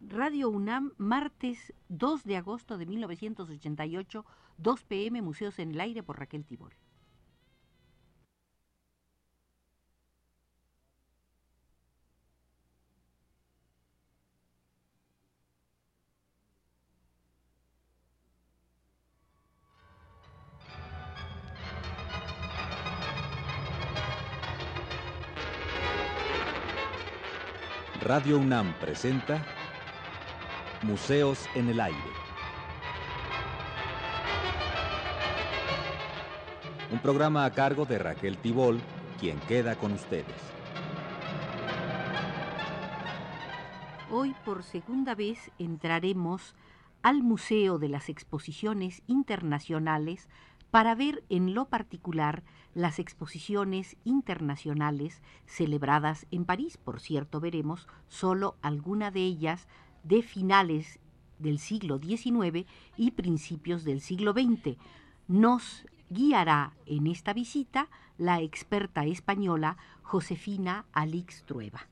Radio UNAM, martes 2 de agosto de 1988, 2 pm, Museos en el Aire por Raquel Tibol. Radio UNAM presenta Museos en el Aire. Un programa a cargo de Raquel Tibol, quien queda con ustedes. Hoy por segunda vez entraremos al Museo de las Exposiciones Internacionales para ver en lo particular las exposiciones internacionales celebradas en París. Por cierto, veremos solo alguna de ellas de finales del siglo XIX y principios del siglo XX. Nos guiará en esta visita la experta española Josefina Alix Trueba.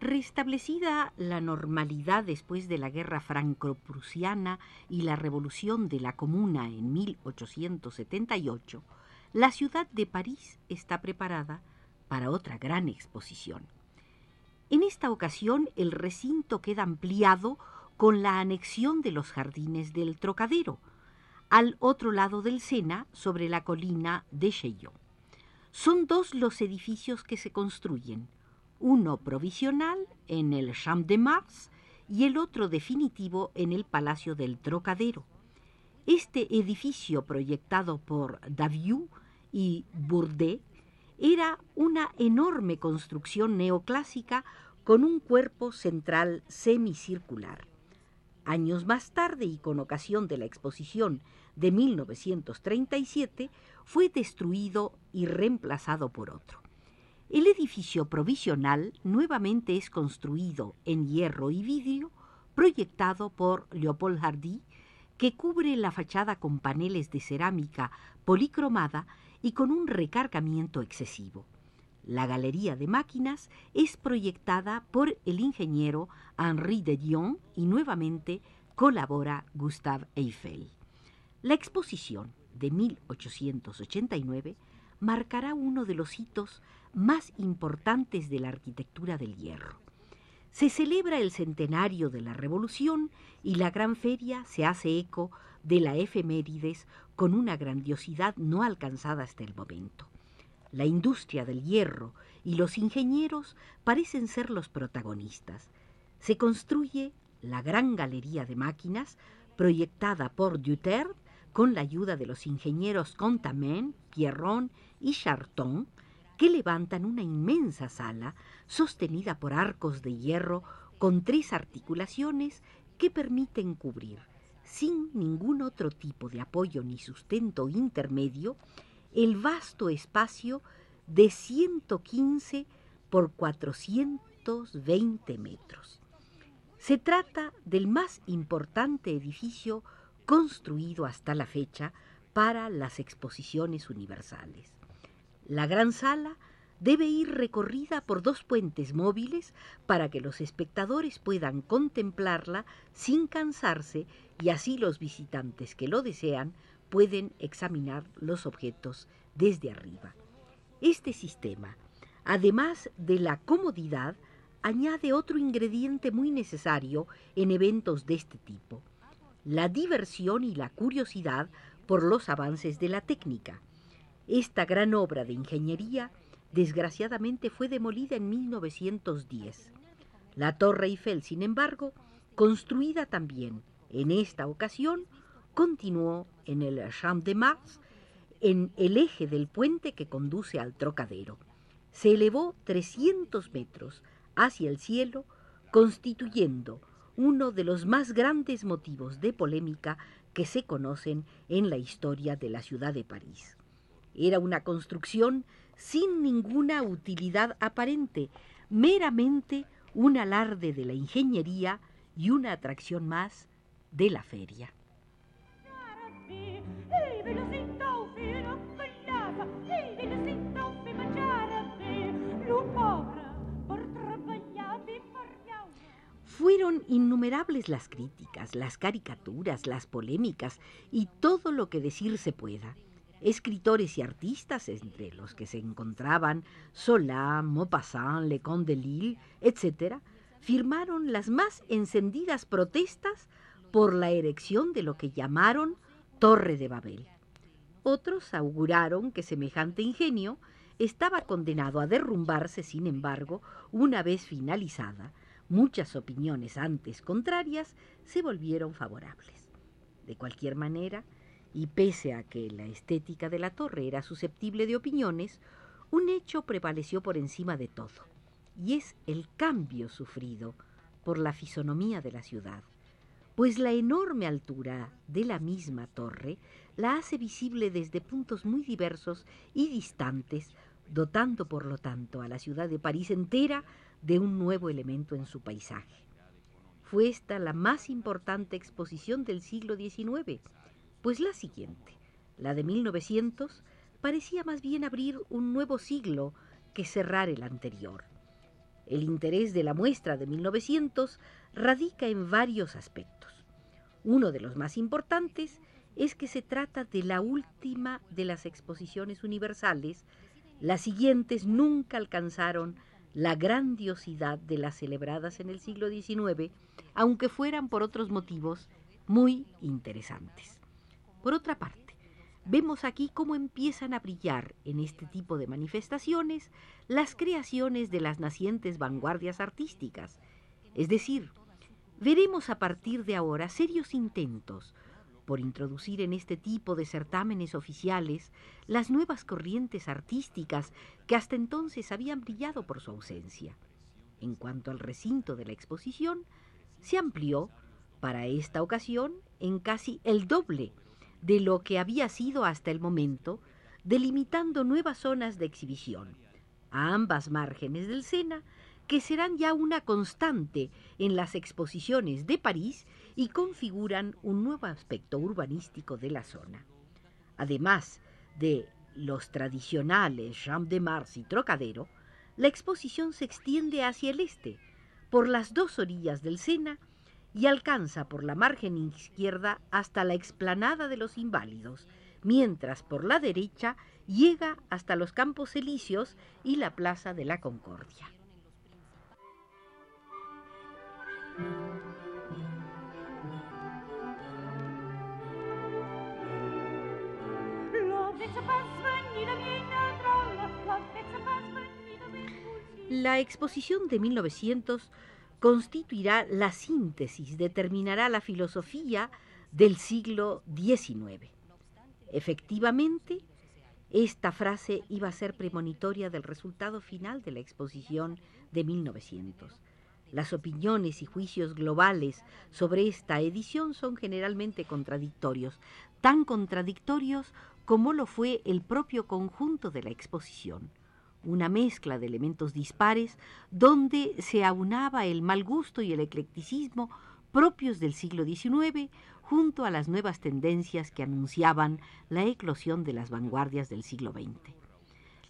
Restablecida la normalidad después de la guerra franco-prusiana y la revolución de la Comuna en 1878, la ciudad de París está preparada para otra gran exposición. En esta ocasión el recinto queda ampliado con la anexión de los jardines del Trocadero, al otro lado del Sena, sobre la colina de Chaillot. Son dos los edificios que se construyen, uno provisional en el Champ de Mars y el otro definitivo en el Palacio del Trocadero. Este edificio proyectado por Daviou y Bourdet era una enorme construcción neoclásica con un cuerpo central semicircular. Años más tarde, y con ocasión de la exposición de 1937, fue destruido y reemplazado por otro. El edificio provisional nuevamente es construido en hierro y vidrio, proyectado por Leopold Hardy, que cubre la fachada con paneles de cerámica policromada y con un recargamiento excesivo. La galería de máquinas es proyectada por el ingeniero Henri de Dion y nuevamente colabora Gustave Eiffel. La exposición de 1889 marcará uno de los hitos más importantes de la arquitectura del hierro. Se celebra el centenario de la Revolución y la gran feria se hace eco de la efemérides con una grandiosidad no alcanzada hasta el momento. La industria del hierro y los ingenieros parecen ser los protagonistas. Se construye la gran galería de máquinas proyectada por Duterte con la ayuda de los ingenieros Contamen, Pierron y Charton, que levantan una inmensa sala sostenida por arcos de hierro con tres articulaciones que permiten cubrir, sin ningún otro tipo de apoyo ni sustento intermedio, el vasto espacio de 115 por 420 metros. Se trata del más importante edificio construido hasta la fecha para las exposiciones universales. La gran sala debe ir recorrida por dos puentes móviles para que los espectadores puedan contemplarla sin cansarse y así los visitantes que lo desean pueden examinar los objetos desde arriba. Este sistema, además de la comodidad, añade otro ingrediente muy necesario en eventos de este tipo, la diversión y la curiosidad por los avances de la técnica. Esta gran obra de ingeniería desgraciadamente fue demolida en 1910. La Torre Eiffel, sin embargo, construida también en esta ocasión, continuó en el Champ de Mars, en el eje del puente que conduce al Trocadero. Se elevó 300 metros hacia el cielo, constituyendo uno de los más grandes motivos de polémica que se conocen en la historia de la ciudad de París. Era una construcción sin ninguna utilidad aparente, meramente un alarde de la ingeniería y una atracción más de la feria. Fueron innumerables las críticas, las caricaturas, las polémicas y todo lo que decir se pueda. Escritores y artistas, entre los que se encontraban Solá, Maupassant, Leconte de Lille, etc., firmaron las más encendidas protestas por la erección de lo que llamaron Torre de Babel. Otros auguraron que semejante ingenio estaba condenado a derrumbarse, sin embargo, una vez finalizada, muchas opiniones antes contrarias se volvieron favorables. De cualquier manera, y pese a que la estética de la torre era susceptible de opiniones, un hecho prevaleció por encima de todo, y es el cambio sufrido por la fisonomía de la ciudad, pues la enorme altura de la misma torre la hace visible desde puntos muy diversos y distantes, dotando por lo tanto a la ciudad de París entera de un nuevo elemento en su paisaje. Fue esta la más importante exposición del siglo XIX, pues la siguiente, la de 1900, parecía más bien abrir un nuevo siglo que cerrar el anterior. El interés de la muestra de 1900 radica en varios aspectos. Uno de los más importantes es que se trata de la última de las exposiciones universales. Las siguientes nunca alcanzaron la grandiosidad de las celebradas en el siglo XIX, aunque fueran por otros motivos muy interesantes. Por otra parte, vemos aquí cómo empiezan a brillar en este tipo de manifestaciones las creaciones de las nacientes vanguardias artísticas, es decir, veremos a partir de ahora serios intentos por introducir en este tipo de certámenes oficiales las nuevas corrientes artísticas que hasta entonces habían brillado por su ausencia. En cuanto al recinto de la exposición, se amplió para esta ocasión en casi el doble de lo que había sido hasta el momento, delimitando nuevas zonas de exhibición. A ambas márgenes del Sena que serán ya una constante en las exposiciones de París y configuran un nuevo aspecto urbanístico de la zona. Además de los tradicionales Champs de Mars y Trocadero, la exposición se extiende hacia el este, por las dos orillas del Sena, y alcanza por la margen izquierda hasta la explanada de los Inválidos, mientras por la derecha llega hasta los Campos Elíseos y la Plaza de la Concordia. La exposición de 1900 constituirá la síntesis, determinará la filosofía del siglo XIX. Efectivamente, esta frase iba a ser premonitoria del resultado final de la exposición de 1900. Las opiniones y juicios globales sobre esta edición son generalmente contradictorios, tan contradictorios como lo fue el propio conjunto de la exposición, una mezcla de elementos dispares donde se aunaba el mal gusto y el eclecticismo propios del siglo XIX junto a las nuevas tendencias que anunciaban la eclosión de las vanguardias del siglo XX.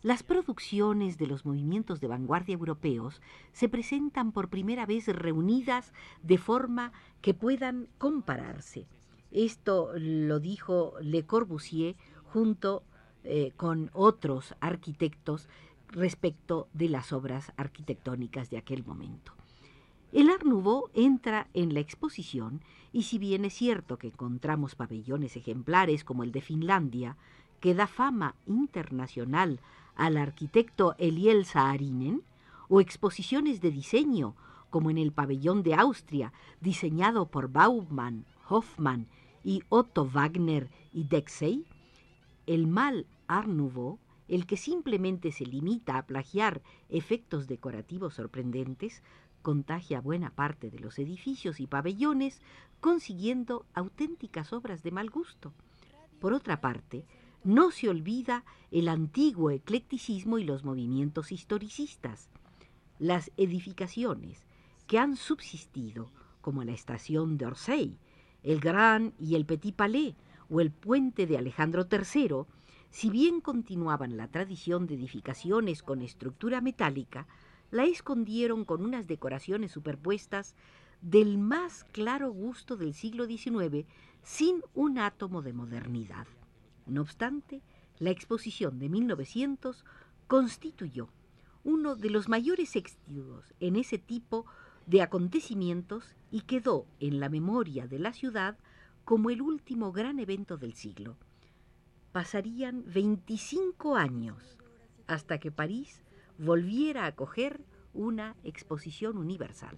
Las producciones de los movimientos de vanguardia europeos se presentan por primera vez reunidas de forma que puedan compararse. Esto lo dijo Le Corbusier junto eh, con otros arquitectos respecto de las obras arquitectónicas de aquel momento. El Art Nouveau entra en la exposición y si bien es cierto que encontramos pabellones ejemplares como el de Finlandia, que da fama internacional al arquitecto Eliel Saarinen, o exposiciones de diseño, como en el pabellón de Austria, diseñado por Baumann, Hoffmann y Otto Wagner y Dexey, el mal Art Nouveau, el que simplemente se limita a plagiar efectos decorativos sorprendentes, contagia buena parte de los edificios y pabellones, consiguiendo auténticas obras de mal gusto. Por otra parte, no se olvida el antiguo eclecticismo y los movimientos historicistas. Las edificaciones que han subsistido, como la estación de Orsay, el Gran y el Petit Palais o el puente de Alejandro III, si bien continuaban la tradición de edificaciones con estructura metálica, la escondieron con unas decoraciones superpuestas del más claro gusto del siglo XIX sin un átomo de modernidad. No obstante, la exposición de 1900 constituyó uno de los mayores éxitos en ese tipo de acontecimientos y quedó en la memoria de la ciudad como el último gran evento del siglo. Pasarían 25 años hasta que París volviera a acoger una exposición universal.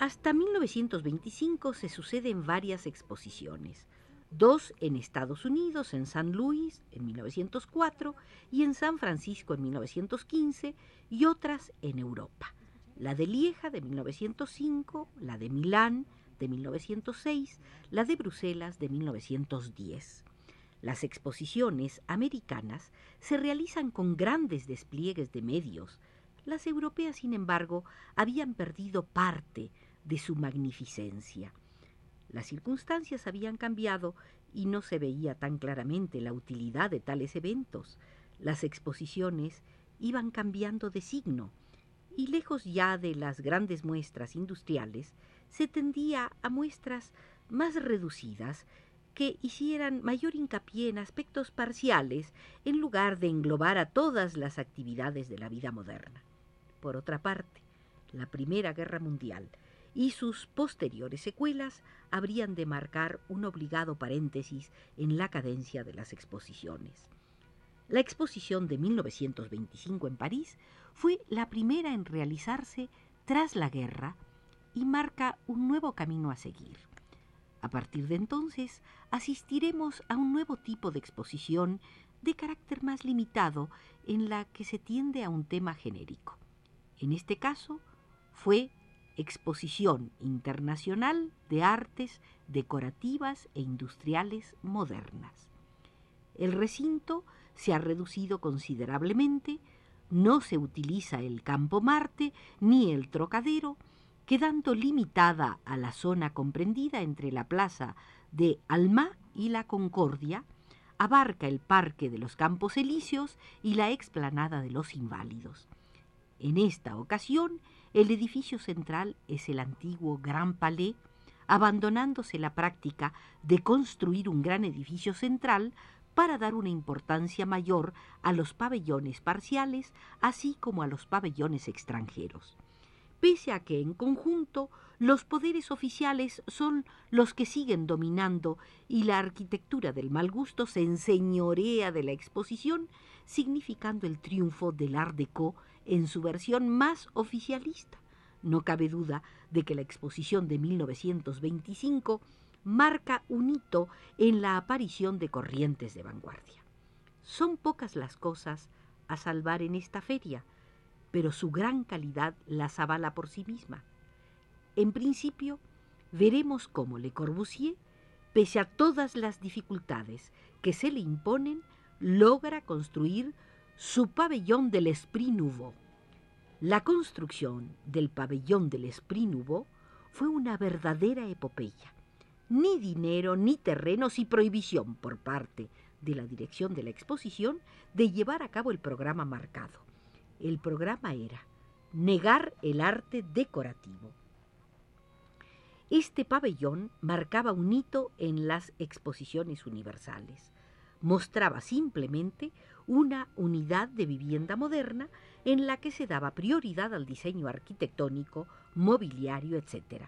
Hasta 1925 se suceden varias exposiciones, dos en Estados Unidos, en San Luis en 1904 y en San Francisco en 1915 y otras en Europa. La de Lieja de 1905, la de Milán de 1906, la de Bruselas de 1910. Las exposiciones americanas se realizan con grandes despliegues de medios. Las europeas, sin embargo, habían perdido parte de su magnificencia. Las circunstancias habían cambiado y no se veía tan claramente la utilidad de tales eventos. Las exposiciones iban cambiando de signo y lejos ya de las grandes muestras industriales, se tendía a muestras más reducidas que hicieran mayor hincapié en aspectos parciales en lugar de englobar a todas las actividades de la vida moderna. Por otra parte, la Primera Guerra Mundial y sus posteriores secuelas habrían de marcar un obligado paréntesis en la cadencia de las exposiciones. La exposición de 1925 en París fue la primera en realizarse tras la guerra y marca un nuevo camino a seguir. A partir de entonces asistiremos a un nuevo tipo de exposición de carácter más limitado en la que se tiende a un tema genérico. En este caso fue Exposición Internacional de Artes Decorativas e Industriales Modernas. El recinto se ha reducido considerablemente, no se utiliza el campo Marte ni el trocadero, quedando limitada a la zona comprendida entre la plaza de Alma y la Concordia, abarca el Parque de los Campos Elíseos y la explanada de los Inválidos. En esta ocasión, el edificio central es el antiguo Gran Palais, abandonándose la práctica de construir un gran edificio central para dar una importancia mayor a los pabellones parciales, así como a los pabellones extranjeros. Pese a que en conjunto los poderes oficiales son los que siguen dominando y la arquitectura del mal gusto se enseñorea de la exposición, significando el triunfo del Art Deco en su versión más oficialista. No cabe duda de que la exposición de 1925 marca un hito en la aparición de corrientes de vanguardia. Son pocas las cosas a salvar en esta feria, pero su gran calidad las avala por sí misma. En principio, veremos cómo Le Corbusier, pese a todas las dificultades que se le imponen, logra construir su pabellón del Esprit Nouveau. La construcción del pabellón del Esprit Nouveau fue una verdadera epopeya. Ni dinero, ni terrenos y prohibición por parte de la dirección de la exposición de llevar a cabo el programa marcado. El programa era negar el arte decorativo. Este pabellón marcaba un hito en las exposiciones universales. Mostraba simplemente una unidad de vivienda moderna en la que se daba prioridad al diseño arquitectónico, mobiliario, etc.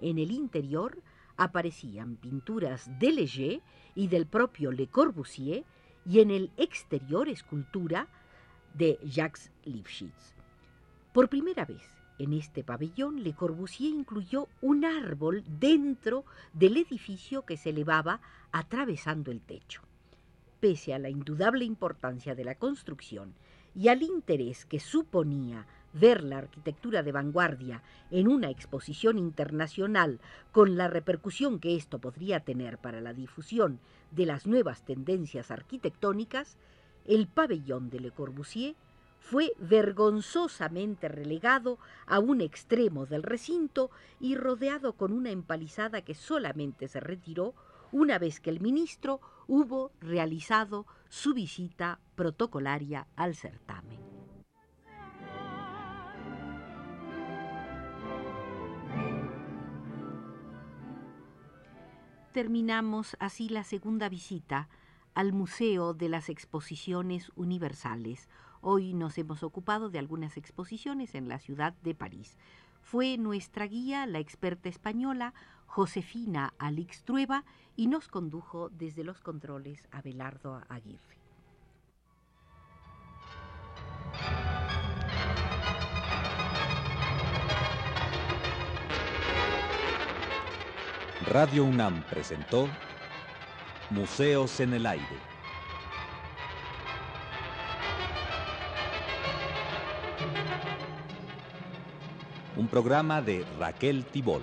En el interior aparecían pinturas de Leger y del propio Le Corbusier y en el exterior escultura de Jacques Lifshitz. Por primera vez en este pabellón, Le Corbusier incluyó un árbol dentro del edificio que se elevaba atravesando el techo pese a la indudable importancia de la construcción y al interés que suponía ver la arquitectura de vanguardia en una exposición internacional con la repercusión que esto podría tener para la difusión de las nuevas tendencias arquitectónicas, el pabellón de Le Corbusier fue vergonzosamente relegado a un extremo del recinto y rodeado con una empalizada que solamente se retiró una vez que el ministro hubo realizado su visita protocolaria al certamen. Terminamos así la segunda visita al Museo de las Exposiciones Universales. Hoy nos hemos ocupado de algunas exposiciones en la ciudad de París. Fue nuestra guía la experta española Josefina Alix Trueba y nos condujo desde los controles a Belardo Aguirre. Radio UNAM presentó Museos en el Aire. Un programa de Raquel Tibol.